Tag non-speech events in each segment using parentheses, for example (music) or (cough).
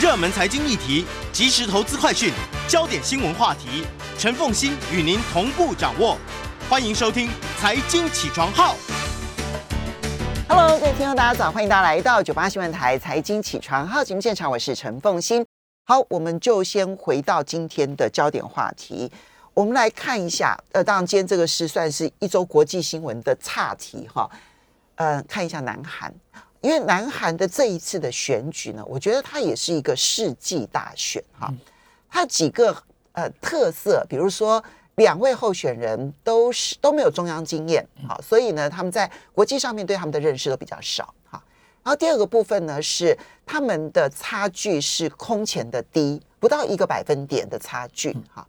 热门财经议题、即时投资快讯、焦点新闻话题，陈凤欣与您同步掌握。欢迎收听《财经起床号》。Hello，各位听众，大家早，欢迎大家来到九八新闻台财经起床号节目现场，我是陈凤欣。好，我们就先回到今天的焦点话题，我们来看一下。呃，当然，今天这个是算是一周国际新闻的岔题哈。呃，看一下南韩，因为南韩的这一次的选举呢，我觉得它也是一个世纪大选哈。它几个呃特色，比如说。两位候选人都是都没有中央经验，好，所以呢，他们在国际上面对他们的认识都比较少，哈。然后第二个部分呢，是他们的差距是空前的低，不到一个百分点的差距，哈。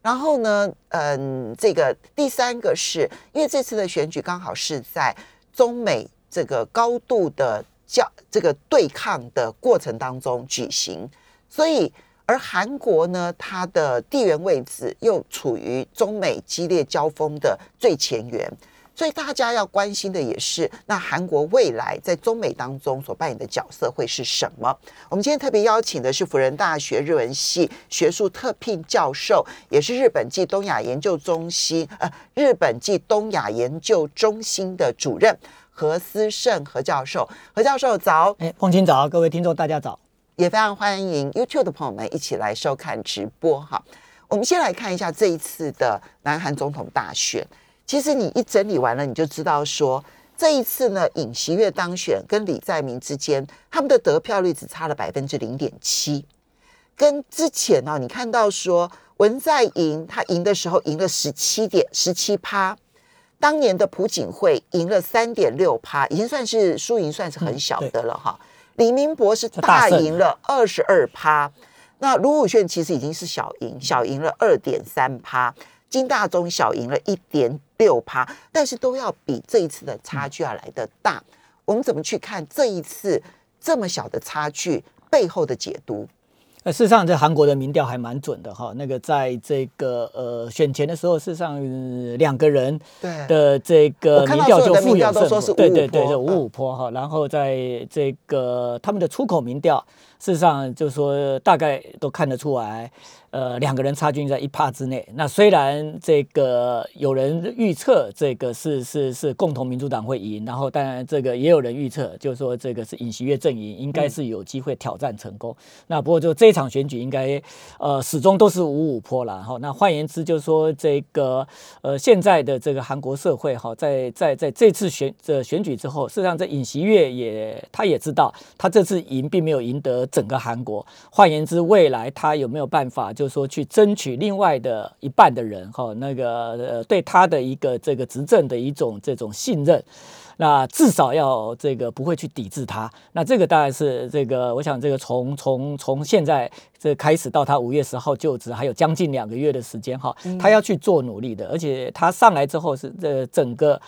然后呢，嗯，这个第三个是因为这次的选举刚好是在中美这个高度的较这个对抗的过程当中举行，所以。而韩国呢，它的地缘位置又处于中美激烈交锋的最前缘，所以大家要关心的也是，那韩国未来在中美当中所扮演的角色会是什么？我们今天特别邀请的是辅仁大学日文系学术特聘教授，也是日本暨东亚研究中心呃日本暨东亚研究中心的主任何思胜何教授。何教授早，哎，凤清早，各位听众大家早。也非常欢迎 YouTube 的朋友们一起来收看直播哈。我们先来看一下这一次的南韩总统大选。其实你一整理完了，你就知道说这一次呢，尹锡悦当选跟李在明之间，他们的得票率只差了百分之零点七，跟之前呢、哦，你看到说文在寅他赢的时候赢了十七点十七趴，当年的朴槿惠赢了三点六趴，已经算是输赢算是很小的了哈。李明博是大赢了二十二趴，那卢武铉其实已经是小赢，小赢了二点三趴，金大中小赢了一点六趴，但是都要比这一次的差距要来得大。我们怎么去看这一次这么小的差距背后的解读？呃，事实上，这韩国的民调还蛮准的哈。那个在这个呃选前的时候，事实上、呃、两个人的这个民调就富有胜负，对对对，就五五坡哈。然后在这个他们的出口民调，事实上就是说大概都看得出来，呃，两个人差距在一帕之内。那虽然这个有人预测这个是是是共同民主党会赢，然后当然这个也有人预测，就是说这个是尹锡悦阵营应该是有机会挑战成功。嗯、那不过就这。一场选举应该呃始终都是五五坡了哈。那换言之，就是说这个呃现在的这个韩国社会哈，在在在这次选这选举之后，事实上这尹锡悦也他也知道，他这次赢并没有赢得整个韩国。换言之，未来他有没有办法，就是说去争取另外的一半的人哈，那个呃对他的一个这个执政的一种这种信任。那至少要这个不会去抵制他，那这个当然是这个，我想这个从从从现在这开始到他五月十号就职，还有将近两个月的时间哈，他要去做努力的，而且他上来之后是这整个。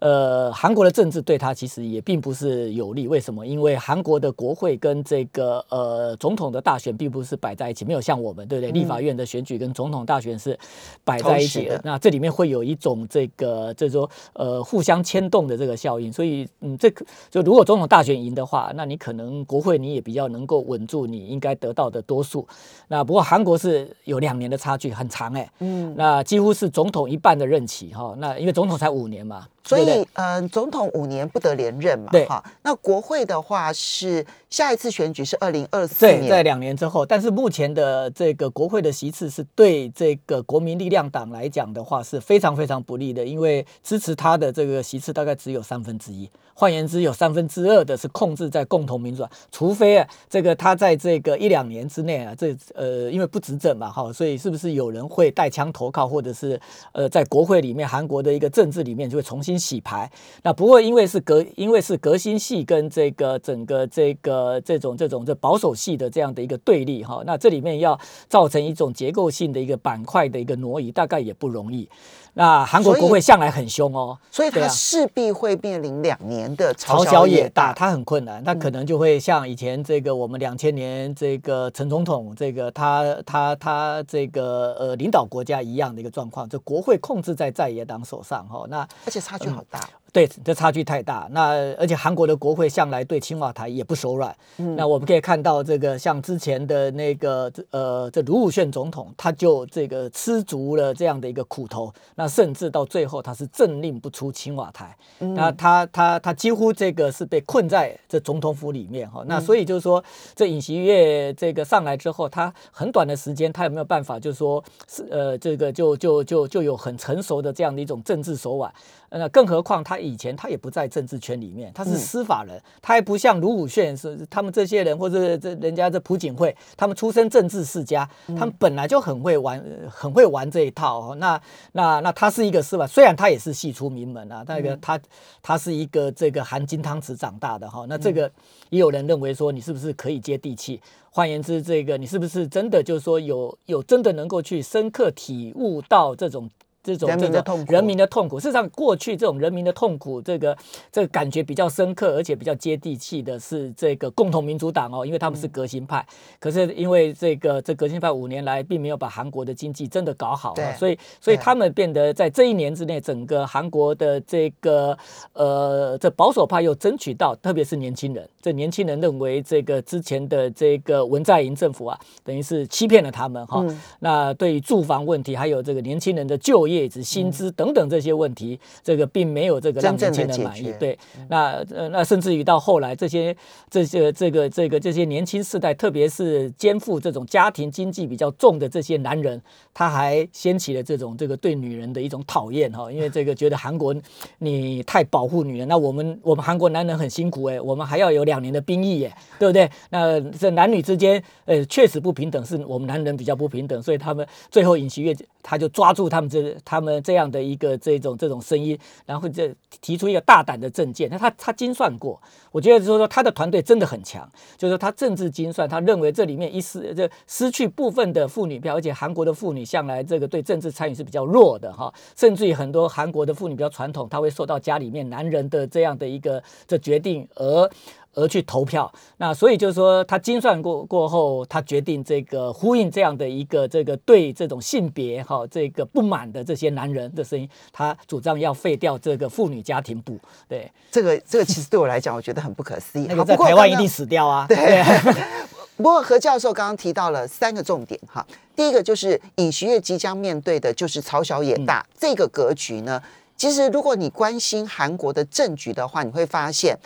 呃，韩国的政治对他其实也并不是有利。为什么？因为韩国的国会跟这个呃总统的大选并不是摆在一起，没有像我们对不对？立法院的选举跟总统大选是摆在一起的。那这里面会有一种这个这说呃互相牵动的这个效应。所以嗯，这个就如果总统大选赢的话，那你可能国会你也比较能够稳住你应该得到的多数。那不过韩国是有两年的差距，很长哎、欸，嗯，那几乎是总统一半的任期哈。那因为总统才五年嘛。所以，嗯、呃，总统五年不得连任嘛，对哈。那国会的话是下一次选举是二零二四年，在两年之后。但是目前的这个国会的席次是对这个国民力量党来讲的话是非常非常不利的，因为支持他的这个席次大概只有三分之一。换言之，有三分之二的是控制在共同民主党，除非啊，这个他在这个一两年之内啊，这呃，因为不执政嘛，哈，所以是不是有人会带枪投靠，或者是呃，在国会里面，韩国的一个政治里面就会重新洗牌？那不过因为是革，因为是革新系跟这个整个这个这种这种这保守系的这样的一个对立哈，那这里面要造成一种结构性的一个板块的一个挪移，大概也不容易。那韩国国会向来很凶哦，所以他势必会面临两年的朝小野大，他很困难，他可能就会像以前这个我们两千年这个陈总统这个他他他这个呃领导国家一样的一个状况，就国会控制在在野党手上哈。那而且差距好大。对，这差距太大。那而且韩国的国会向来对青瓦台也不手软。嗯，那我们可以看到，这个像之前的那个呃，这卢武铉总统，他就这个吃足了这样的一个苦头。那甚至到最后，他是政令不出青瓦台。那他他他几乎这个是被困在这总统府里面哈。那所以就是说，这尹锡悦这个上来之后，他很短的时间，他有没有办法，就是说是呃，这个就就就就有很成熟的这样的一种政治手腕。那更何况他以前他也不在政治圈里面，他是司法人，他还不像卢武铉是他们这些人或者这人家这朴槿惠，他们出身政治世家，他们本来就很会玩，很会玩这一套。那那那他是一个司法，虽然他也是系出名门啊，那个他他是一个这个含金汤匙长大的哈。那这个也有人认为说你是不是可以接地气？换言之，这个你是不是真的就是说有有真的能够去深刻体悟到这种？这种这种人民的痛苦，事实上，过去这种人民的痛苦，这个这个感觉比较深刻，而且比较接地气的是这个共同民主党哦，因为他们是革新派。可是因为这个这革新派五年来并没有把韩国的经济真的搞好，啊所以所以他们变得在这一年之内，整个韩国的这个呃这保守派又争取到，特别是年轻人，这年轻人认为这个之前的这个文在寅政府啊，等于是欺骗了他们哈。那对于住房问题，还有这个年轻人的就业。业值、薪资等等这些问题，这个并没有这个让年轻人满意。对，那呃，那甚至于到后来，这些这些这个这个这些年轻世代，特别是肩负这种家庭经济比较重的这些男人，他还掀起了这种这个对女人的一种讨厌哈，因为这个觉得韩国你太保护女人，那我们我们韩国男人很辛苦哎，我们还要有两年的兵役耶，对不对？那这男女之间呃确实不平等，是我们男人比较不平等，所以他们最后尹锡悦他就抓住他们这。他们这样的一个这种这种声音，然后这提出一个大胆的政见，那他他精算过，我觉得就是说他的团队真的很强，就是说他政治精算，他认为这里面一失这失去部分的妇女票，而且韩国的妇女向来这个对政治参与是比较弱的哈，甚至于很多韩国的妇女比较传统，她会受到家里面男人的这样的一个这决定而。而去投票，那所以就是说，他精算过过后，他决定这个呼应这样的一个这个对这种性别哈这个不满的这些男人的声音，他主张要废掉这个妇女家庭部。对，这个这个其实对我来讲，我觉得很不可思议。那个在台湾一定死 (laughs) 掉啊。对。(laughs) 不过何教授刚刚提到了三个重点哈，第一个就是尹锡悦即将面对的就是朝小野大这个格局呢。其实如果你关心韩国的政局的话，你会发现。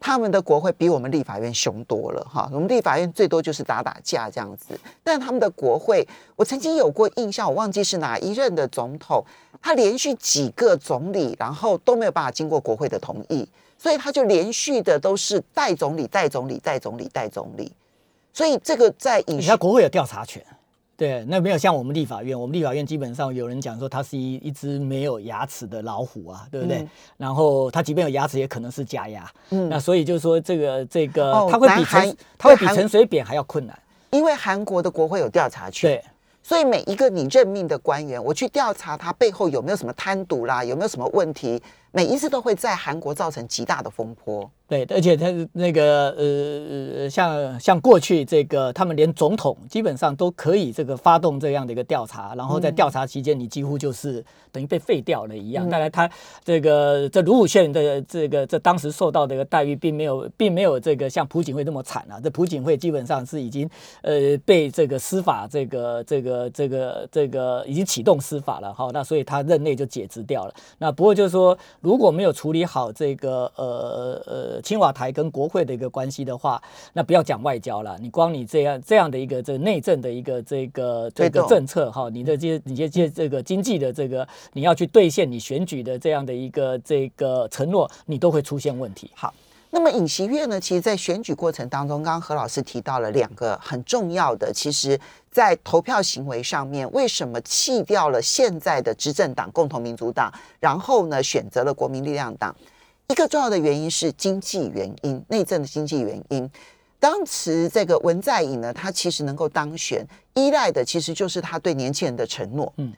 他们的国会比我们立法院凶多了哈，我们立法院最多就是打打架这样子，但他们的国会，我曾经有过印象，我忘记是哪一任的总统，他连续几个总理，然后都没有办法经过国会的同意，所以他就连续的都是代总理、代总理、代总理、代总理，所以这个在影你看国会有调查权。对，那没有像我们立法院，我们立法院基本上有人讲说它是一一只没有牙齿的老虎啊，对不对？然后它即便有牙齿，也可能是假牙。嗯，那所以就是说这个这个，它会比陈它会比陈水扁还要困难，因为韩国的国会有调查权。对，所以每一个你任命的官员，我去调查他背后有没有什么贪渎啦，有没有什么问题，每一次都会在韩国造成极大的风波。对，而且他那个呃，像像过去这个，他们连总统基本上都可以这个发动这样的一个调查，然后在调查期间，你几乎就是等于被废掉了一样。当然，他这个这卢武铉的这个这当时受到的一个待遇，并没有并没有这个像朴槿惠那么惨啊。这朴槿惠基本上是已经呃被这个司法这个这个这个这个已经启动司法了哈，那所以他任内就解职掉了。那不过就是说，如果没有处理好这个呃呃。青瓦台跟国会的一个关系的话，那不要讲外交了，你光你这样这样的一个这内政的一个这个这个政策哈，你的这你这这这个经济的这个你要去兑现你选举的这样的一个这个承诺，你都会出现问题。好，那么尹锡悦呢，其实，在选举过程当中，刚刚何老师提到了两个很重要的，其实在投票行为上面，为什么弃掉了现在的执政党共同民主党，然后呢，选择了国民力量党？一个重要的原因是经济原因，内政的经济原因。当时这个文在寅呢，他其实能够当选，依赖的其实就是他对年轻人的承诺。嗯，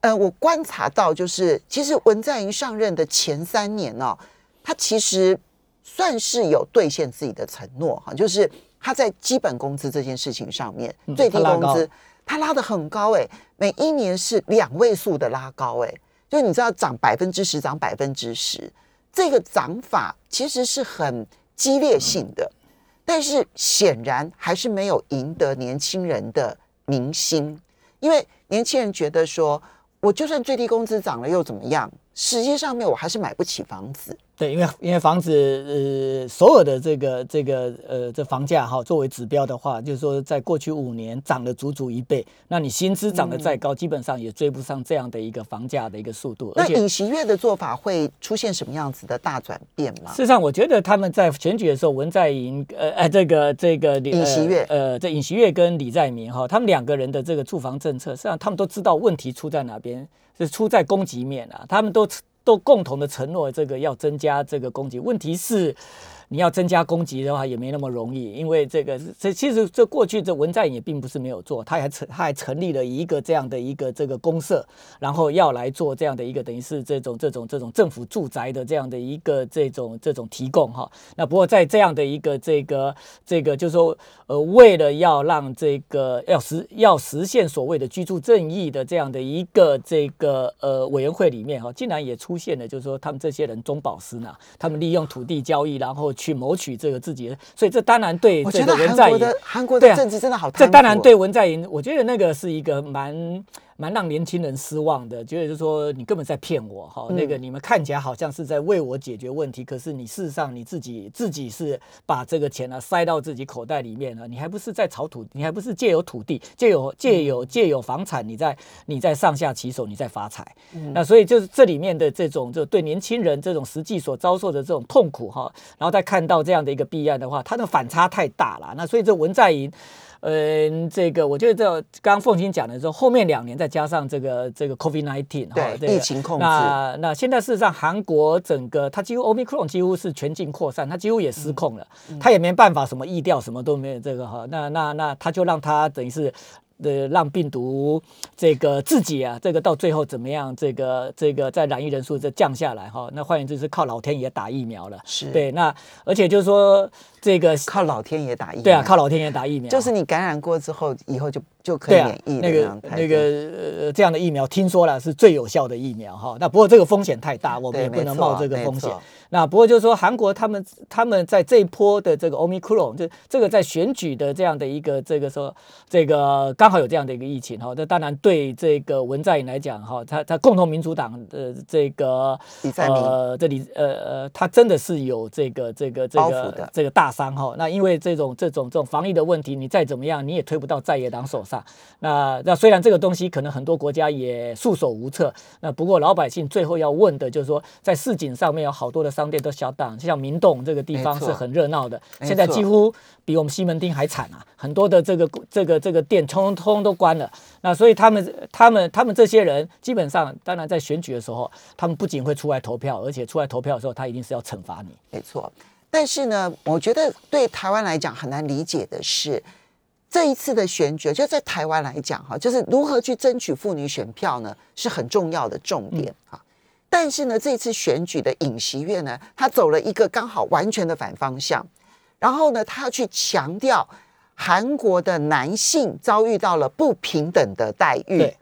呃，我观察到，就是其实文在寅上任的前三年哦，他其实算是有兑现自己的承诺哈，就是他在基本工资这件事情上面，最低工资他拉的很高哎，每一年是两位数的拉高哎，就你知道涨百分之十，涨百分之十。这个涨法其实是很激烈性的，但是显然还是没有赢得年轻人的民心，因为年轻人觉得说，我就算最低工资涨了又怎么样？实际上面我还是买不起房子。对，因为因为房子呃，所有的这个这个呃，这房价哈，作为指标的话，就是说，在过去五年涨了足足一倍。那你薪资涨得再高，基本上也追不上这样的一个房价的一个速度。那尹锡悦的做法会出现什么样子的大转变吗？事实上，我觉得他们在选举的时候，文在寅呃哎，这个这个尹锡悦呃，这尹锡悦跟李在明哈，他们两个人的这个住房政策，实际上他们都知道问题出在哪边，是出在供给面啊，他们都。都共同的承诺，这个要增加这个供给。问题是。你要增加供给的话，也没那么容易，因为这个这其实这过去这文在寅也并不是没有做，他还成他还成立了一个这样的一个这个公社，然后要来做这样的一个等于是这种这种这种政府住宅的这样的一个这种这种提供哈。那不过在这样的一个这个这个就是说呃，为了要让这个要实要实现所谓的居住正义的这样的一个这个呃委员会里面哈，竟然也出现了就是说他们这些人中饱私囊，他们利用土地交易，然后。去谋取这个自己的，所以这当然对这个文在寅，韩国的政治真的好。这当然对文在寅，我觉得那个是一个蛮。蛮让年轻人失望的，觉得就是说你根本在骗我哈，那个你们看起来好像是在为我解决问题，可是你事实上你自己自己是把这个钱呢塞到自己口袋里面了，你还不是在炒土，你还不是借有土地，借有借有借有房产，你在你在上下其手，你在发财。那所以就是这里面的这种就对年轻人这种实际所遭受的这种痛苦哈，然后再看到这样的一个弊案的话，它的反差太大了。那所以这文在寅。嗯，这个我觉得这刚刚凤青讲的时候，后面两年再加上这个这个 COVID nineteen 哈，疫情控制。那那现在事实上，韩国整个它几乎 Omicron 几乎是全境扩散，它几乎也失控了，它也没办法什么疫调什么都没有这个哈。那那那它就让它等于是。的让病毒这个自己啊，这个到最后怎么样？这个这个在染疫人数这降下来哈，那换言之是靠老天爷打疫苗了。是对，那而且就是说这个靠老天爷打疫苗。对啊，靠老天爷打疫苗，就是你感染过之后，以后就就可以免疫那个那个呃这样的疫苗，听说了是最有效的疫苗哈。那不过这个风险太大，我们也不能冒这个风险。那不过就是说，韩国他们他们在这一波的这个 Omicron，这这个在选举的这样的一个这个说，这个刚好有这样的一个疫情哈，那当然对这个文在寅来讲哈，他他共同民主党的这个呃这里呃呃，他真的是有这个这个这个这个大伤哈。那因为这种这种这种防疫的问题，你再怎么样你也推不到在野党手上。那那虽然这个东西可能很多国家也束手无策，那不过老百姓最后要问的就是说，在市井上面有好多的。商店都小档，就像明洞这个地方是很热闹的，现在几乎比我们西门町还惨啊！很多的这个这个这个店通通都关了。那所以他们他们他们这些人基本上，当然在选举的时候，他们不仅会出来投票，而且出来投票的时候，他一定是要惩罚你。没错。但是呢，我觉得对台湾来讲很难理解的是，这一次的选举就在台湾来讲哈，就是如何去争取妇女选票呢，是很重要的重点啊。但是呢，这次选举的尹锡悦呢，他走了一个刚好完全的反方向，然后呢，他要去强调韩国的男性遭遇到了不平等的待遇。对，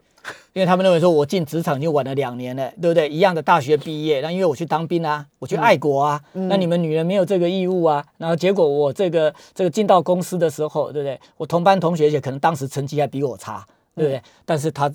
因为他们认为说，我进职场就晚了两年了，对不对？一样的大学毕业，那因为我去当兵啊，我去爱国啊，那你们女人没有这个义务啊。然后结果我这个这个进到公司的时候，对不对？我同班同学也可能当时成绩还比我差，对不对？但是他。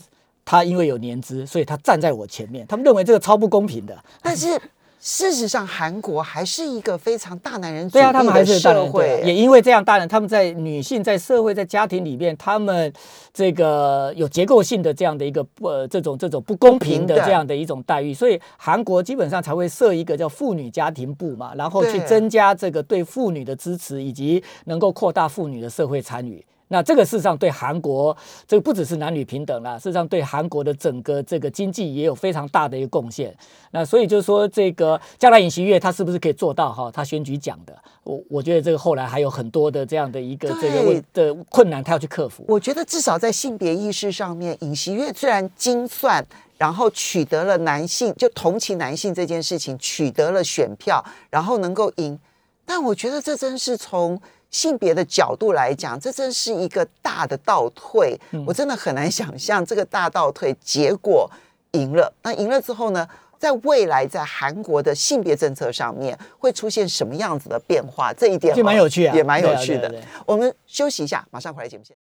他因为有年资，所以他站在我前面。他们认为这个超不公平的。(laughs) 但是事实上，韩国还是一个非常大男人主义的社会。也因为这样，大人他们在女性在社会在家庭里面，他们这个有结构性的这样的一个不这种这种不公平的这样的一种待遇，所以韩国基本上才会设一个叫妇女家庭部嘛，然后去增加这个对妇女的支持，以及能够扩大妇女的社会参与。那这个事实上对韩国，这个不只是男女平等啦，事实上对韩国的整个这个经济也有非常大的一个贡献。那所以就是说，这个将来尹锡悦他是不是可以做到哈？他选举讲的，我我觉得这个后来还有很多的这样的一个这个的困难，他要去克服。我觉得至少在性别意识上面，尹锡悦虽然精算，然后取得了男性就同情男性这件事情，取得了选票，然后能够赢，但我觉得这真是从。性别的角度来讲，这真是一个大的倒退。我真的很难想象这个大倒退结果赢了。那赢了之后呢？在未来在韩国的性别政策上面会出现什么样子的变化？这一点就蛮有趣啊，也蛮有趣的。我们休息一下，马上回来节目现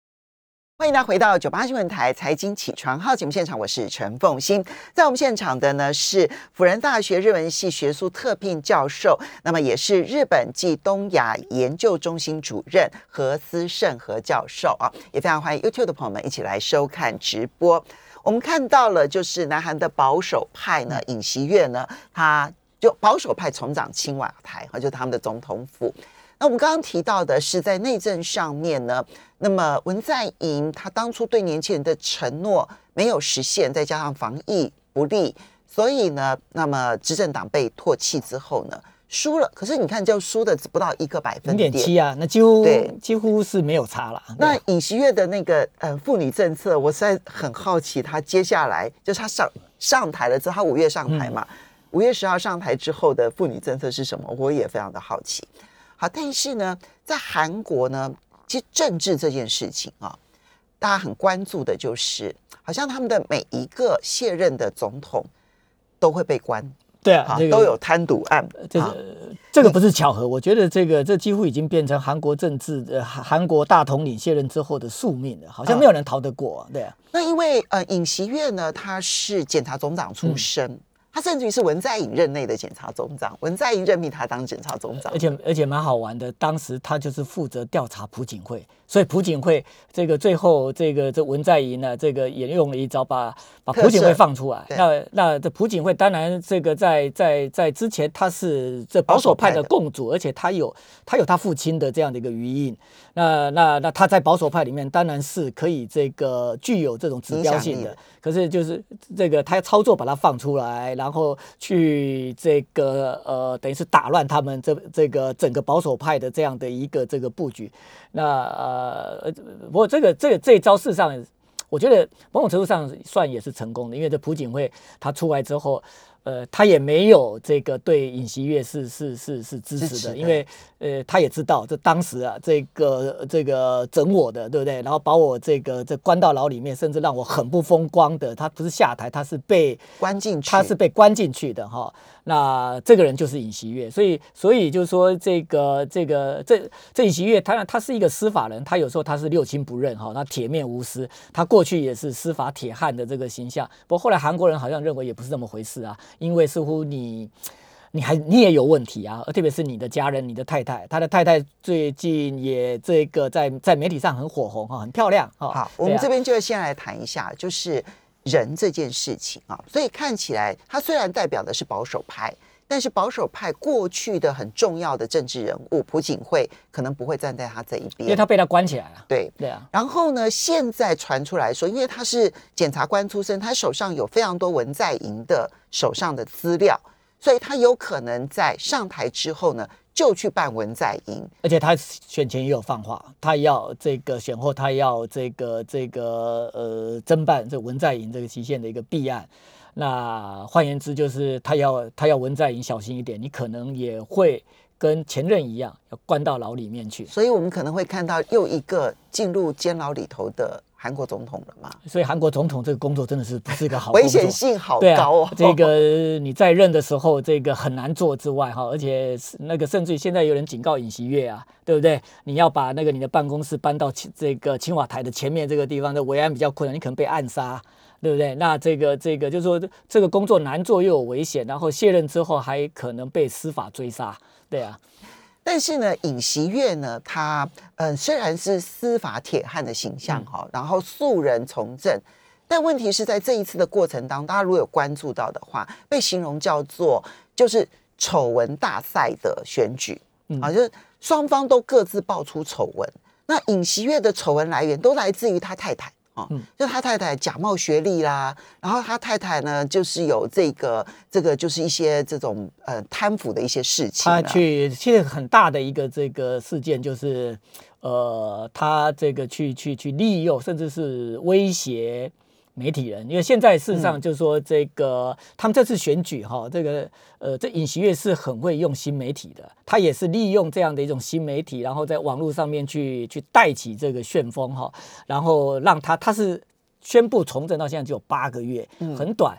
欢迎大家回到九八新闻台财经起床号节目现场，我是陈凤欣。在我们现场的呢是辅仁大学日文系学术特聘教授，那么也是日本暨东亚研究中心主任何思胜何教授啊，也非常欢迎 YouTube 的朋友们一起来收看直播。我们看到了，就是南韩的保守派呢，尹锡悦呢，他就保守派重掌青瓦台，哈，就他们的总统府。那我们刚刚提到的是在内政上面呢，那么文在寅他当初对年轻人的承诺没有实现，再加上防疫不利，所以呢，那么执政党被唾弃之后呢，输了。可是你看，就输的只不到一个百分点七啊，那几乎对几乎是没有差了。那尹锡月的那个呃妇女政策，我实在很好奇，他接下来就是他上上台了之后，他五月上台嘛，五月十号上台之后的妇女政策是什么？我也非常的好奇。好，但是呢，在韩国呢，其实政治这件事情啊，大家很关注的就是，好像他们的每一个卸任的总统都会被关，对啊，都有贪渎案。这个这个不是巧合，我觉得这个这几乎已经变成韩国政治呃韩国大统领卸任之后的宿命了，好像没有人逃得过。对啊，那因为呃，尹锡悦呢，他是检察总长出身。他甚至于是文在寅任内的检察总长，文在寅任命他当检察总长，而且而且蛮好玩的。当时他就是负责调查朴槿惠，所以朴槿惠这个最后这个这文在寅呢，这个也用了一招把把朴槿惠放出来。那那这朴槿惠当然这个在在在之前他是这保守派的共主，而且他有他有他父亲的这样的一个余荫。那那那他在保守派里面当然是可以这个具有这种指标性的。可是就是这个他操作把它放出来，然后去这个呃，等于是打乱他们这这个整个保守派的这样的一个这个布局。那呃，不过这个这个这一招事实上，我觉得某种程度上算也是成功的，因为这朴槿惠他出来之后。呃，他也没有这个对尹锡悦是是是是支持的，因为呃，他也知道这当时啊，这个这个整我的，对不对？然后把我这个这关到牢里面，甚至让我很不风光的。他不是下台，他是被关进去，他是被关进去的哈。那这个人就是尹锡悦，所以所以就是说这个这个这这尹锡悦，他他是一个司法人，他有时候他是六亲不认哈，那铁面无私，他过去也是司法铁汉的这个形象。不过后来韩国人好像认为也不是这么回事啊，因为似乎你你还你也有问题啊，特别是你的家人，你的太太，他的太太最近也这个在在媒体上很火红哈，很漂亮哈。好，我们这边就先来谈一下，就是。人这件事情啊，所以看起来他虽然代表的是保守派，但是保守派过去的很重要的政治人物朴槿惠可能不会站在他这一边，因为他被他关起来了。对对啊。然后呢，现在传出来说，因为他是检察官出身，他手上有非常多文在寅的手上的资料，所以他有可能在上台之后呢。就去办文在寅，而且他选前也有放话，他要这个选后，他要这个这个呃侦办这文在寅这个期限的一个弊案。那换言之，就是他要他要文在寅小心一点，你可能也会跟前任一样，要关到牢里面去。所以我们可能会看到又一个进入监牢里头的。韩国总统了嘛？所以韩国总统这个工作真的是不是一个好 (laughs) 危险性好高哦。这个你在任的时候，这个很难做之外哈，而且那个甚至于现在有人警告尹锡悦啊，对不对？你要把那个你的办公室搬到这个青瓦台的前面这个地方，的维安比较困难，你可能被暗杀，对不对？那这个这个就是说这个工作难做又有危险，然后卸任之后还可能被司法追杀，对啊。但是呢，尹锡悦呢，他嗯虽然是司法铁汉的形象哈，然后素人从政，但问题是在这一次的过程当中，大家如果有关注到的话，被形容叫做就是丑闻大赛的选举啊，就是双方都各自爆出丑闻。那尹锡悦的丑闻来源都来自于他太太。嗯，就他太太假冒学历啦，然后他太太呢，就是有这个这个，就是一些这种呃贪腐的一些事情。他去现在很大的一个这个事件，就是呃，他这个去去去利用，甚至是威胁。媒体人，因为现在事实上就是说，这个他们这次选举哈，这个呃，这尹锡悦是很会用新媒体的，他也是利用这样的一种新媒体，然后在网络上面去去带起这个旋风哈，然后让他他是宣布从政到现在只有八个月，很短。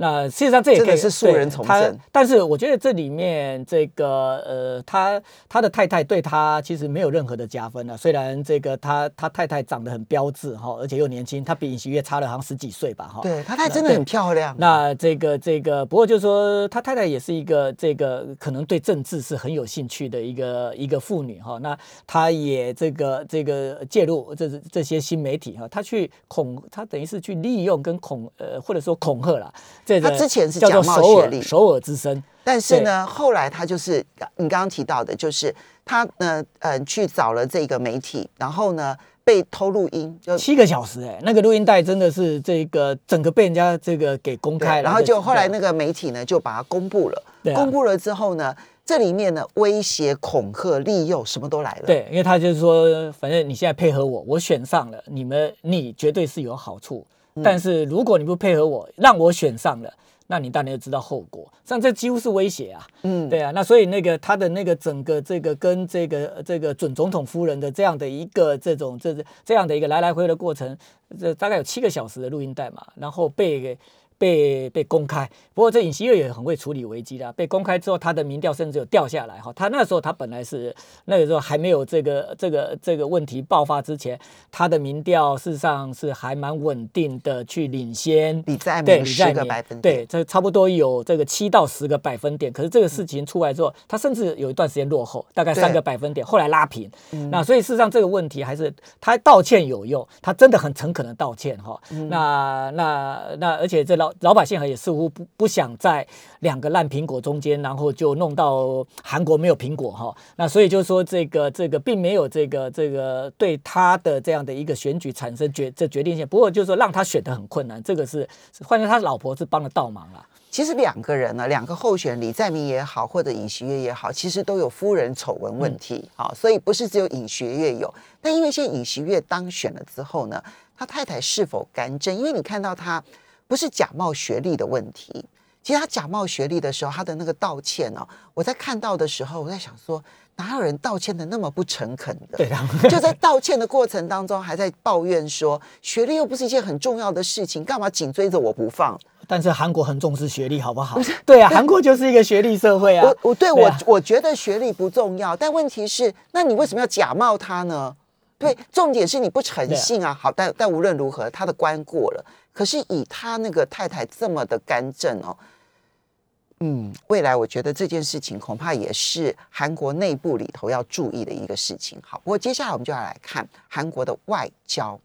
那事实上这也可以是素人从政，但是我觉得这里面这个呃，他他的太太对他其实没有任何的加分了。虽然这个他他太太长得很标致哈，而且又年轻，他比尹锡悦差了好像十几岁吧哈。对他太太真的很漂亮。那这个这个不过就是说他太太也是一个这个可能对政治是很有兴趣的一个一个妇女哈。那他也这个这个介入这这些新媒体哈，他去恐他等于是去利用跟恐呃或者说恐吓了。他之前是假冒学历，首尔之声。但是呢，后来他就是你刚刚提到的，就是他呢，嗯，去找了这个媒体，然后呢被偷录音，就七个小时，哎，那个录音带真的是这个整个被人家这个给公开了，然后就后来那个媒体呢就把它公布了，公布了之后呢，这里面呢威胁、恐吓、利诱什么都来了，对，因为他就是说，反正你现在配合我，我选上了，你们你绝对是有好处。但是如果你不配合我，让我选上了，那你当然就知道后果。像这几乎是威胁啊，嗯，对啊。那所以那个他的那个整个这个跟这个这个准总统夫人的这样的一个这种这这样的一个来来回回的过程，这大概有七个小时的录音带嘛，然后被。被被公开，不过这尹锡悦也很会处理危机的。被公开之后，他的民调甚至有掉下来哈。他那时候他本来是那个时候还没有这个这个这个问题爆发之前，他的民调事实上是还蛮稳定的，去领先比在明十个百分点，对，这差不多有这个七到十个百分点。可是这个事情出来之后，他甚至有一段时间落后，大概三个百分点，后来拉平。那所以事实上这个问题还是他道歉有用，他真的很诚恳的道歉哈。那那那而且这老。老百姓也似乎不不想在两个烂苹果中间，然后就弄到韩国没有苹果哈。那所以就说这个这个并没有这个这个对他的这样的一个选举产生决这决定性。不过就是说让他选的很困难，这个是换成他老婆是帮了倒忙了。其实两个人呢，两个候选李在明也好，或者尹锡悦也好，其实都有夫人丑闻问题好，所以不是只有尹锡悦有。但因为现在尹锡悦当选了之后呢，他太太是否干政？因为你看到他。不是假冒学历的问题，其实他假冒学历的时候，他的那个道歉哦，我在看到的时候，我在想说，哪有人道歉的那么不诚恳的？对就在道歉的过程当中，还在抱怨说，学历又不是一件很重要的事情，干嘛紧追着我不放？但是韩国很重视学历，好不好？对啊，韩国就是一个学历社会啊。我我对我我觉得学历不重要，但问题是，那你为什么要假冒他呢？对，重点是你不诚信啊。好，但但无论如何，他的关过了。可是以他那个太太这么的干政哦，嗯，未来我觉得这件事情恐怕也是韩国内部里头要注意的一个事情。好，不过接下来我们就要来看韩国的外交。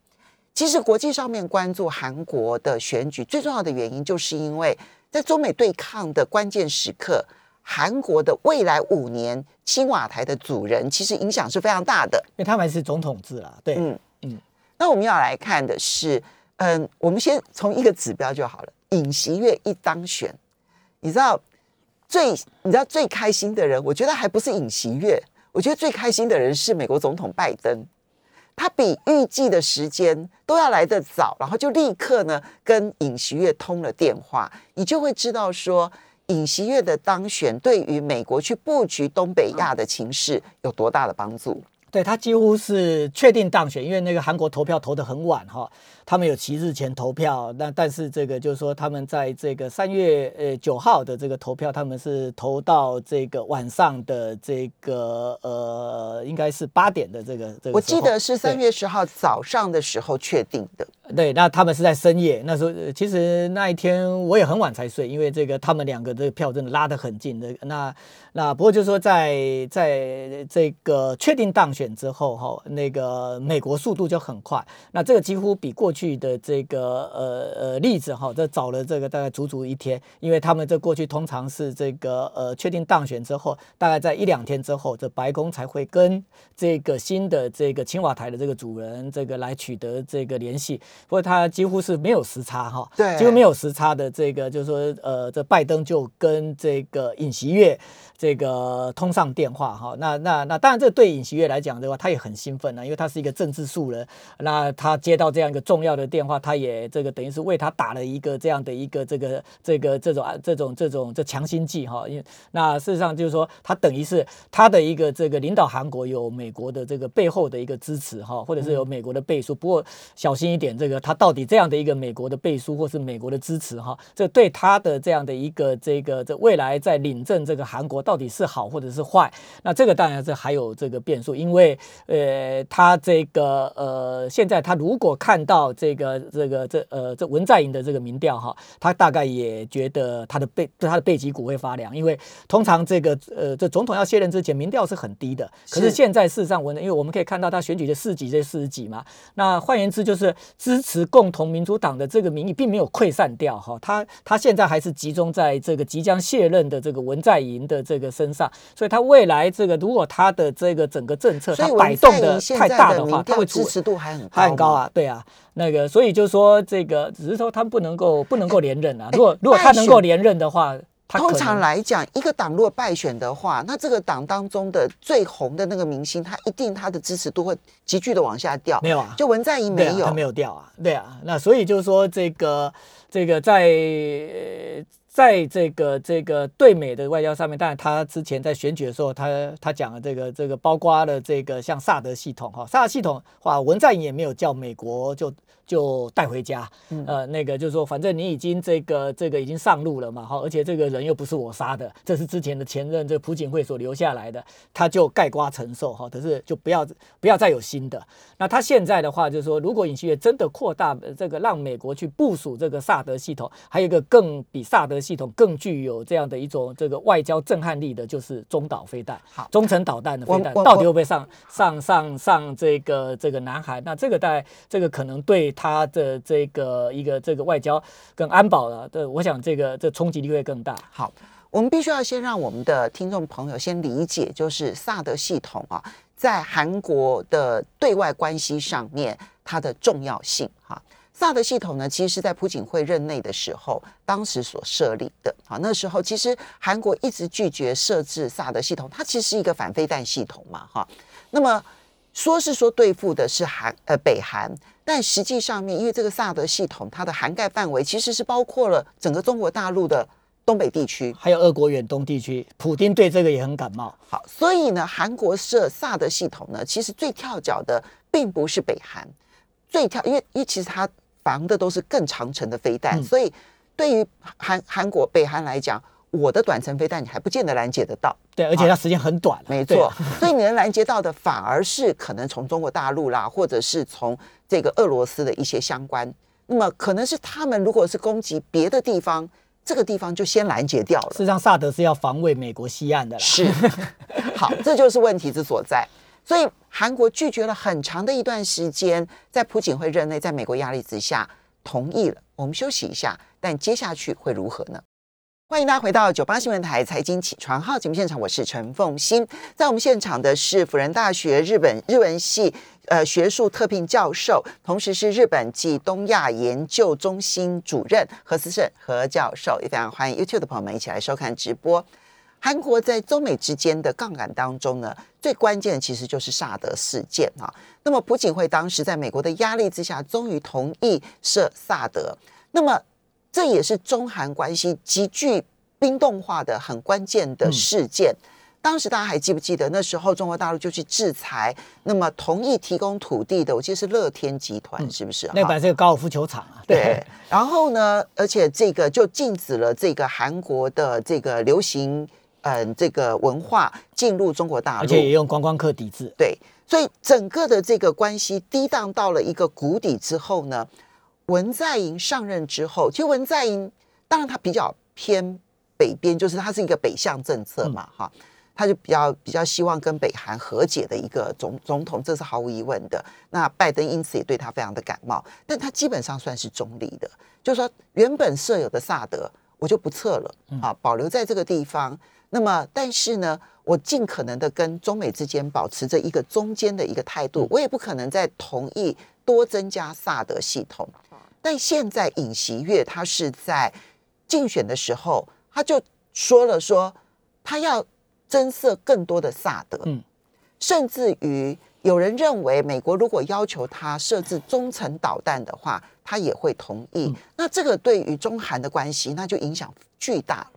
其实国际上面关注韩国的选举最重要的原因，就是因为在中美对抗的关键时刻，韩国的未来五年青瓦台的主人其实影响是非常大的，因为他们是总统制了。对，嗯嗯。那我们要来看的是。嗯，我们先从一个指标就好了。尹锡悦一当选，你知道最你知道最开心的人，我觉得还不是尹锡悦，我觉得最开心的人是美国总统拜登。他比预计的时间都要来得早，然后就立刻呢跟尹锡悦通了电话，你就会知道说尹锡悦的当选对于美国去布局东北亚的情势有多大的帮助。对他几乎是确定当选，因为那个韩国投票投得很晚哈，他们有七日前投票，那但是这个就是说他们在这个三月呃九号的这个投票，他们是投到这个晚上的这个呃应该是八点的这个这个，我记得是三月十号早上的时候确定的。对，那他们是在深夜，那时候其实那一天我也很晚才睡，因为这个他们两个这个票真的拉得很近的。那那不过就是说在在这个确定当选之后哈，那个美国速度就很快。那这个几乎比过去的这个呃呃例子哈，这找了这个大概足足一天，因为他们这过去通常是这个呃确定当选之后，大概在一两天之后，这白宫才会跟这个新的这个青瓦台的这个主人这个来取得这个联系。不过他几乎是没有时差哈，对，几乎没有时差的这个，就是说，呃，这拜登就跟这个尹锡悦这个通上电话哈，那那那当然这对尹锡悦来讲的话，他也很兴奋啊，因为他是一个政治素人，那他接到这样一个重要要的电话，他也这个等于是为他打了一个这样的一个这个这个这种啊这种这种这强心剂哈，因那事实上就是说，他等于是他的一个这个领导韩国有美国的这个背后的一个支持哈，或者是有美国的背书，不过小心一点这。个他到底这样的一个美国的背书或是美国的支持哈，这对他的这样的一个这个这未来在领政这个韩国到底是好或者是坏？那这个当然是还有这个变数，因为呃，他这个呃，现在他如果看到这个这个这呃这文在寅的这个民调哈，他大概也觉得他的背他的背脊骨会发凉，因为通常这个呃这总统要卸任之前民调是很低的，可是现在事实上文，因为我们可以看到他选举的四级这四十几嘛，那换言之就是支持共同民主党的这个民意并没有溃散掉哈，他他现在还是集中在这个即将卸任的这个文在寅的这个身上，所以他未来这个如果他的这个整个政策他摆动的太大的话，他会支持度还很还很高啊，对啊，那个所以就说这个只是说他不能够不能够连任啊，如果如果他能够连任的话。通常来讲，一个党如果败选的话，那这个党当中的最红的那个明星，他一定他的支持度会急剧的往下掉。没有啊，就文在寅没有，他没有掉啊。对啊，那所以就是说，这个这个在在这个这个对美的外交上面，当然他之前在选举的时候，他他讲了这个这个包括了这个像萨德系统哈，萨德系统话，文在寅也没有叫美国就。就带回家，呃，那个就是说，反正你已经这个这个已经上路了嘛，哈，而且这个人又不是我杀的，这是之前的前任这朴槿惠所留下来的，他就盖瓜承受哈，可是就不要不要再有新的。那他现在的话就是说，如果尹锡悦真的扩大这个让美国去部署这个萨德系统，还有一个更比萨德系统更具有这样的一种这个外交震撼力的，就是中导飞弹，好，中程导弹的飞弹到底会不会上上上上这个这个南海？那这个在这个可能对。他的这个一个这个外交跟安保了，对我想这个这冲击力会更大。好，我们必须要先让我们的听众朋友先理解，就是萨德系统啊，在韩国的对外关系上面它的重要性。哈，萨德系统呢，其实是在朴槿惠任内的时候，当时所设立的。好，那时候其实韩国一直拒绝设置萨德系统，它其实是一个反飞弹系统嘛。哈，那么说是说对付的是韩呃北韩。但实际上面，因为这个萨德系统，它的涵盖范围其实是包括了整个中国大陆的东北地区，还有俄国远东地区。普京对这个也很感冒。好，所以呢，韩国设萨德系统呢，其实最跳脚的并不是北韩，最跳，因为因为其实它防的都是更长程的飞弹，所以对于韩韩国北韩来讲。我的短程飞弹你还不见得拦截得到，对，而且它时间很短，没错。所以你能拦截到的反而是可能从中国大陆啦，或者是从这个俄罗斯的一些相关。那么可能是他们如果是攻击别的地方，这个地方就先拦截掉了。事实上，萨德是要防卫美国西岸的啦。是，(laughs) 好，这就是问题之所在。所以韩国拒绝了很长的一段时间，在朴槿惠任内，在美国压力之下同意了。我们休息一下，但接下去会如何呢？欢迎大家回到九八新闻台财经起床号节目现场，我是陈凤欣。在我们现场的是辅仁大学日本日文系呃学术特聘教授，同时是日本及东亚研究中心主任何思胜何教授，也非常欢迎 YouTube 的朋友们一起来收看直播。韩国在中美之间的杠杆当中呢，最关键的其实就是萨德事件啊。那么朴槿惠当时在美国的压力之下，终于同意设萨德。那么这也是中韩关系极具冰冻化的很关键的事件。当时大家还记不记得，那时候中国大陆就去制裁，那么同意提供土地的，我记得是乐天集团，是不是？那本是个高尔夫球场啊。对。然后呢，而且这个就禁止了这个韩国的这个流行嗯这个文化进入中国大陆，而且也用观光客抵制。对。所以整个的这个关系低档到了一个谷底之后呢？文在寅上任之后，其实文在寅当然他比较偏北边，就是他是一个北向政策嘛，哈，他就比较比较希望跟北韩和解的一个总总统，这是毫无疑问的。那拜登因此也对他非常的感冒，但他基本上算是中立的，就是说原本设有的萨德我就不撤了啊，保留在这个地方。那么但是呢，我尽可能的跟中美之间保持着一个中间的一个态度，我也不可能再同意多增加萨德系统。但现在尹锡悦他是在竞选的时候，他就说了说他要增设更多的萨德，嗯，甚至于有人认为美国如果要求他设置中程导弹的话，他也会同意。那这个对于中韩的关系，那就影响巨大。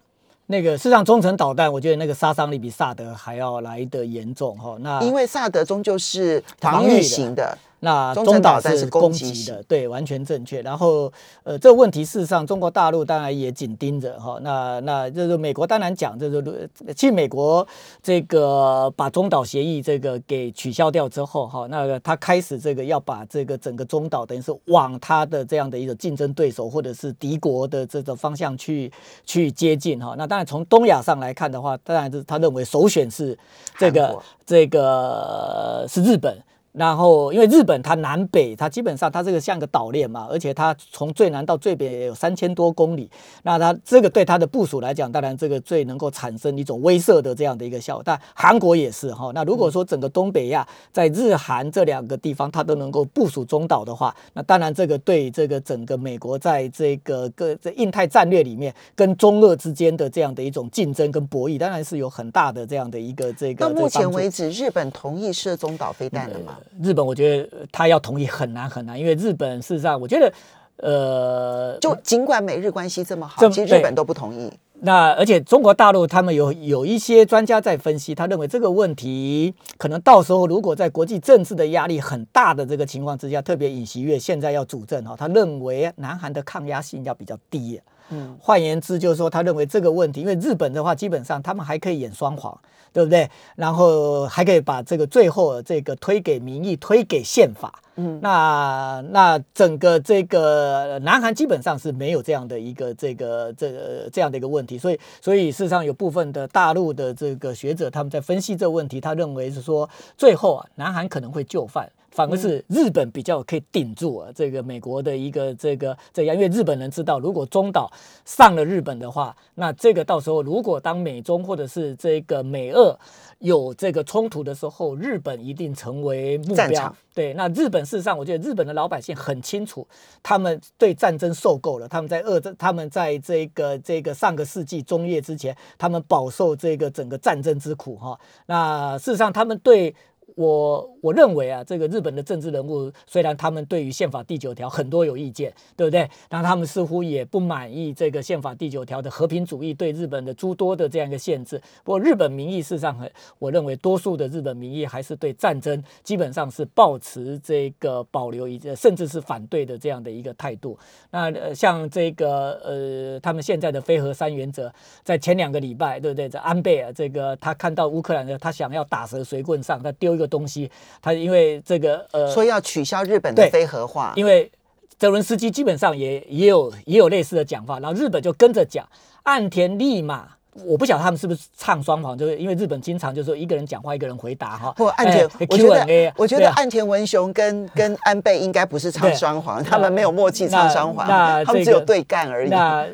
那个事实上，中程导弹，我觉得那个杀伤力比萨德还要来得严重哈。那因为萨德终究是防御型的。那中岛是攻击的，对，完全正确。然后，呃，这个问题事实上，中国大陆当然也紧盯着哈。那那就是美国当然讲，就是其实美国这个把中岛协议这个给取消掉之后哈，那他开始这个要把这个整个中岛等于是往他的这样的一个竞争对手或者是敌国的这个方向去去接近哈。那当然从东亚上来看的话，当然是他认为首选是这个这个是日本。然后，因为日本它南北，它基本上它这个像个岛链嘛，而且它从最南到最北也有三千多公里，那它这个对它的部署来讲，当然这个最能够产生一种威慑的这样的一个效果。但韩国也是哈，那如果说整个东北亚在日韩这两个地方它都能够部署中岛的话，那当然这个对这个整个美国在这个各在印太战略里面跟中俄之间的这样的一种竞争跟博弈，当然是有很大的这样的一个这个。到目前为止，日本同意射中岛飞弹了吗？日本我觉得他要同意很难很难，因为日本事实上，我觉得，呃，就尽管美日关系这么好，其实日本都不同意。那而且中国大陆他们有有一些专家在分析，他认为这个问题可能到时候如果在国际政治的压力很大的这个情况之下，特别尹锡悦现在要主政哈，他认为南韩的抗压性要比较低。嗯，换言之就是说，他认为这个问题，因为日本的话基本上他们还可以演双簧。对不对？然后还可以把这个最后这个推给民意，推给宪法。嗯，那那整个这个南韩基本上是没有这样的一个这个这个这样的一个问题，所以所以事实上有部分的大陆的这个学者他们在分析这个问题，他认为是说最后啊，南韩可能会就范。反而是日本比较可以顶住啊，这个美国的一个这个这样，因为日本人知道，如果中岛上了日本的话，那这个到时候如果当美中或者是这个美俄有这个冲突的时候，日本一定成为目标。对，那日本事实上，我觉得日本的老百姓很清楚，他们对战争受够了，他们在二战，他们在这个这个上个世纪中叶之前，他们饱受这个整个战争之苦哈。那事实上，他们对。我我认为啊，这个日本的政治人物虽然他们对于宪法第九条很多有意见，对不对？但他们似乎也不满意这个宪法第九条的和平主义对日本的诸多的这样一个限制。不过日本民意事实上很，我认为多数的日本民意还是对战争基本上是保持这个保留一甚至是反对的这样的一个态度。那呃像这个呃，他们现在的非核三原则，在前两个礼拜，对不对？在安倍啊，这个他看到乌克兰的，他想要打蛇随棍上，他丢一个。东西，他因为这个呃，说要取消日本的非核化，因为泽伦斯基基本上也也有也有类似的讲法，然后日本就跟着讲，岸田立马。我不晓得他们是不是唱双簧，就是因为日本经常就是说一个人讲话，一个人回答哈。不，岸田，我觉得我觉得岸田文雄跟跟安倍应该不是唱双簧，他们没有默契唱双簧，他们只有对干而已。那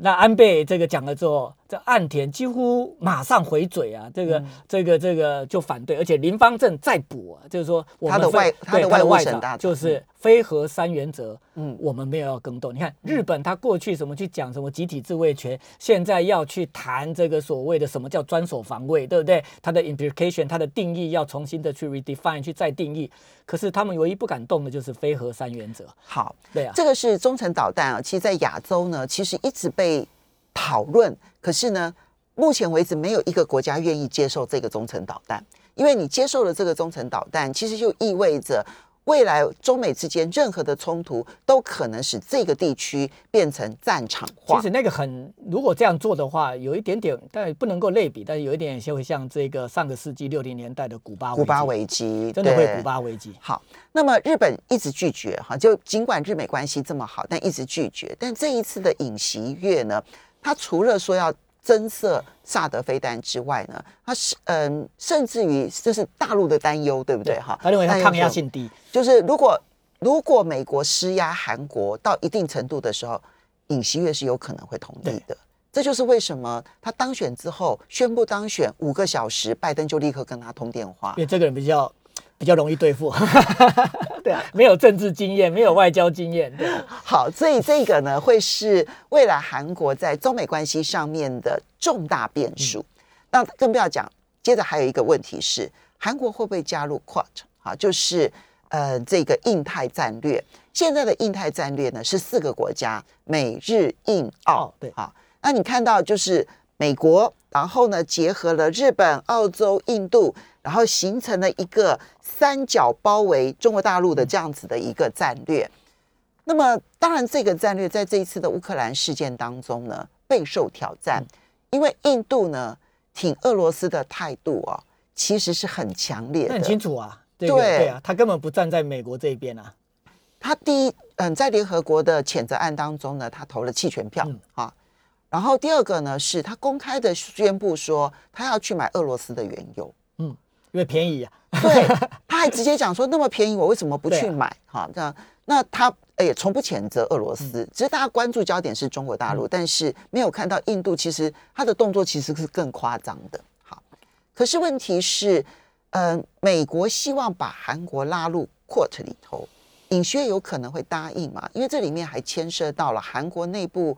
那安倍这个讲了之后，这岸田几乎马上回嘴啊，这个这个这个就反对，而且林方正再补啊，就是说他的外他的外务省大就是。非核三原则，嗯，我们没有要更动。你看日本，他过去什么去讲什么集体自卫权，现在要去谈这个所谓的什么叫专守防卫，对不对？它的 implication，它的定义要重新的去 redefine，去再定义。可是他们唯一不敢动的就是非核三原则。好，对啊，这个是中程导弹啊，其实，在亚洲呢，其实一直被讨论。可是呢，目前为止没有一个国家愿意接受这个中程导弹，因为你接受了这个中程导弹，其实就意味着。未来中美之间任何的冲突都可能使这个地区变成战场化。其实那个很，如果这样做的话，有一点点，但不能够类比，但是有一点就会像这个上个世纪六零年代的古巴古巴危机，真的会古巴危机。好，那么日本一直拒绝哈，就尽管日美关系这么好，但一直拒绝。但这一次的尹锡月呢，他除了说要。增设萨德飞弹之外呢，他是嗯，甚至于这是大陆的担忧，对不对？哈，他认为他抗压性低，就是如果如果美国施压韩国到一定程度的时候，尹锡悦是有可能会同意的。这就是为什么他当选之后宣布当选五个小时，拜登就立刻跟他通电话，因为这个人比较。比较容易对付，(laughs) 对啊，没有政治经验，没有外交经验，对。好，所以这个呢，会是未来韩国在中美关系上面的重大变数。那更不要讲，接着还有一个问题是，韩国会不会加入 QUAD？啊，就是呃，这个印太战略。现在的印太战略呢，是四个国家：美日印澳。对，好，那你看到就是美国，然后呢，结合了日本、澳洲、印度。然后形成了一个三角包围中国大陆的这样子的一个战略。那么，当然这个战略在这一次的乌克兰事件当中呢，备受挑战，因为印度呢挺俄罗斯的态度啊，其实是很强烈的，很清楚啊。对对啊，他根本不站在美国这一边啊。他第一，嗯，在联合国的谴责案当中呢，他投了弃权票啊。然后第二个呢，是他公开的宣布说，他要去买俄罗斯的原油，嗯，因为便宜啊。对，他还 (laughs) 直接讲说，那么便宜，我为什么不去买？哈，这样，那他也从不谴责俄罗斯，只是大家关注焦点是中国大陆，但是没有看到印度，其实他的动作其实是更夸张的。好，可是问题是，嗯，美国希望把韩国拉入 Court 里头。尹薛有可能会答应嘛？因为这里面还牵涉到了韩国内部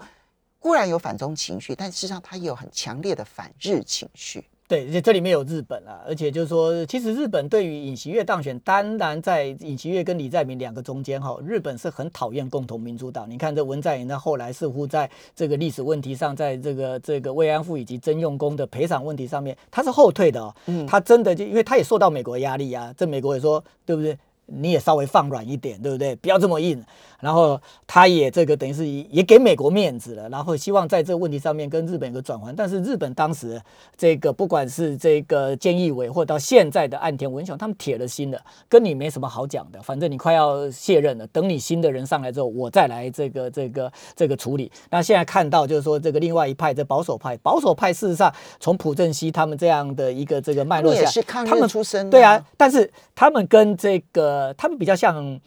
固然有反中情绪，但事实上他也有很强烈的反日情绪。对，而且这里面有日本啊，而且就是说，其实日本对于尹锡悦当选，当然在尹锡悦跟李在明两个中间哈，日本是很讨厌共同民主党。你看这文在寅呢，后来似乎在这个历史问题上，在这个这个慰安妇以及征用工的赔偿问题上面，他是后退的哦。嗯，他真的就因为他也受到美国压力啊，这美国也说对不对？你也稍微放软一点，对不对？不要这么硬。然后他也这个等于是也给美国面子了，然后希望在这个问题上面跟日本有个转换。但是日本当时这个不管是这个菅义伟或到现在的岸田文雄，他们铁了心的，跟你没什么好讲的。反正你快要卸任了，等你新的人上来之后，我再来这个这个这个处理。那现在看到就是说这个另外一派这保守派，保守派事实上从朴正熙他们这样的一个这个脉络下，他们出身，对啊，但是他们跟这个他们比较像。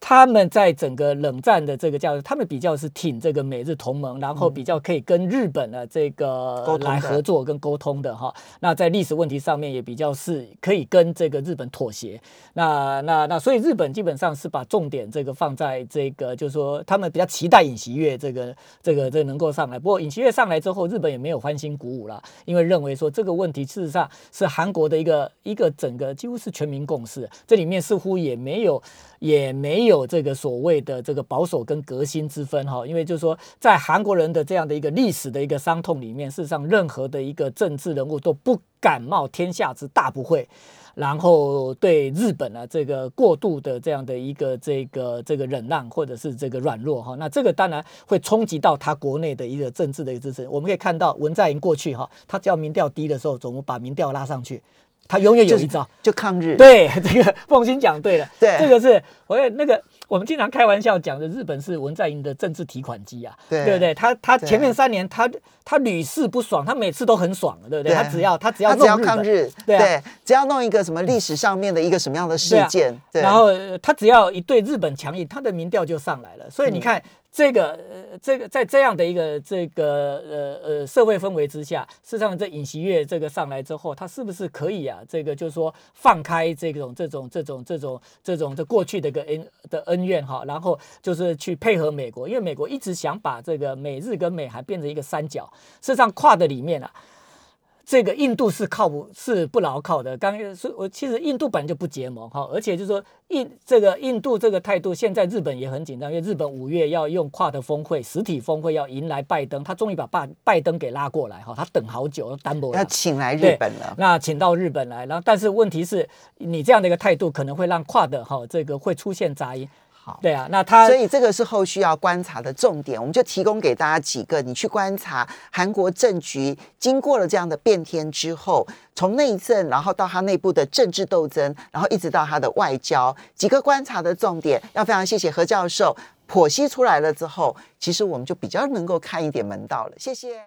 他们在整个冷战的这个叫，他们比较是挺这个美日同盟，然后比较可以跟日本的这个来合作跟沟通的哈。那在历史问题上面也比较是可以跟这个日本妥协。那那那所以日本基本上是把重点这个放在这个，就是说他们比较期待尹锡悦这个这个这能够上来。不过尹锡悦上来之后，日本也没有欢欣鼓舞了，因为认为说这个问题事实上是韩国的一个一个整个几乎是全民共识，这里面似乎也没有也没有。这个所谓的这个保守跟革新之分哈，因为就是说，在韩国人的这样的一个历史的一个伤痛里面，事实上任何的一个政治人物都不敢冒天下之大不讳，然后对日本啊这个过度的这样的一个这个这个忍让或者是这个软弱哈，那这个当然会冲击到他国内的一个政治的一个支持。我们可以看到文在寅过去哈，他只要民调低的时候，怎么把民调拉上去？他永远有一招，就抗日。对，(laughs) 这个凤新讲对了。对，这个是我那个我们经常开玩笑讲的，日本是文在寅的政治提款机啊，对。不对？他他前面三年他他屡试不爽，他每次都很爽，对不对？他只要他只要只要抗日，对，只要弄一个什么历史上面的一个什么样的事件，然后他只要一对日本强硬，他的民调就上来了。所以你看。这个呃，这个在这样的一个这个呃呃社会氛围之下，事实上这尹锡悦这个上来之后，他是不是可以啊？这个就是说放开这种这种这种这种这种这过去的一个恩的恩怨哈，然后就是去配合美国，因为美国一直想把这个美日跟美韩变成一个三角，事实上跨的里面啊。这个印度是靠不，是不牢靠的。刚是我其实印度本来就不结盟哈，而且就是说印这个印度这个态度，现在日本也很紧张，因为日本五月要用跨的峰会，实体峰会要迎来拜登，他终于把拜拜登给拉过来哈，他等好久，单薄要请来日本了，那请到日本来，然后但是问题是你这样的一个态度，可能会让跨的哈这个会出现杂音。好，对啊，那他所以这个是后续要观察的重点，我们就提供给大家几个，你去观察韩国政局经过了这样的变天之后，从内政，然后到他内部的政治斗争，然后一直到他的外交，几个观察的重点，要非常谢谢何教授剖析出来了之后，其实我们就比较能够看一点门道了，谢谢。